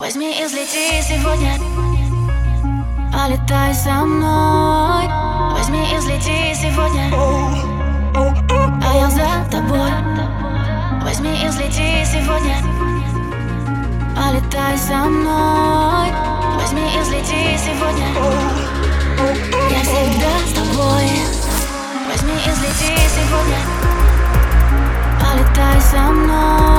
Возьми и взлети сегодня. Полетай со мной. Возьми и взлети сегодня. А я за тобой. Возьми и взлети сегодня. Полетай со мной. Возьми и взлети сегодня. Я всегда с тобой. Возьми и взлети сегодня. Полетай со мной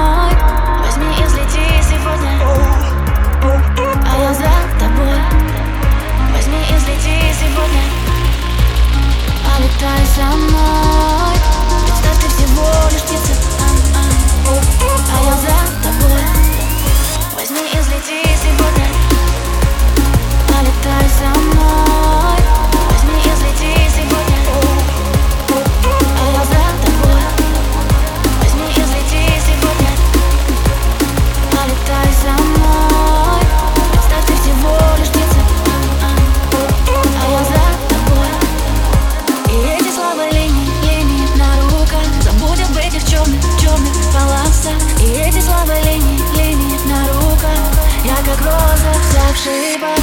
Слабые линии, линии на руках. Я как роза, вся в шипах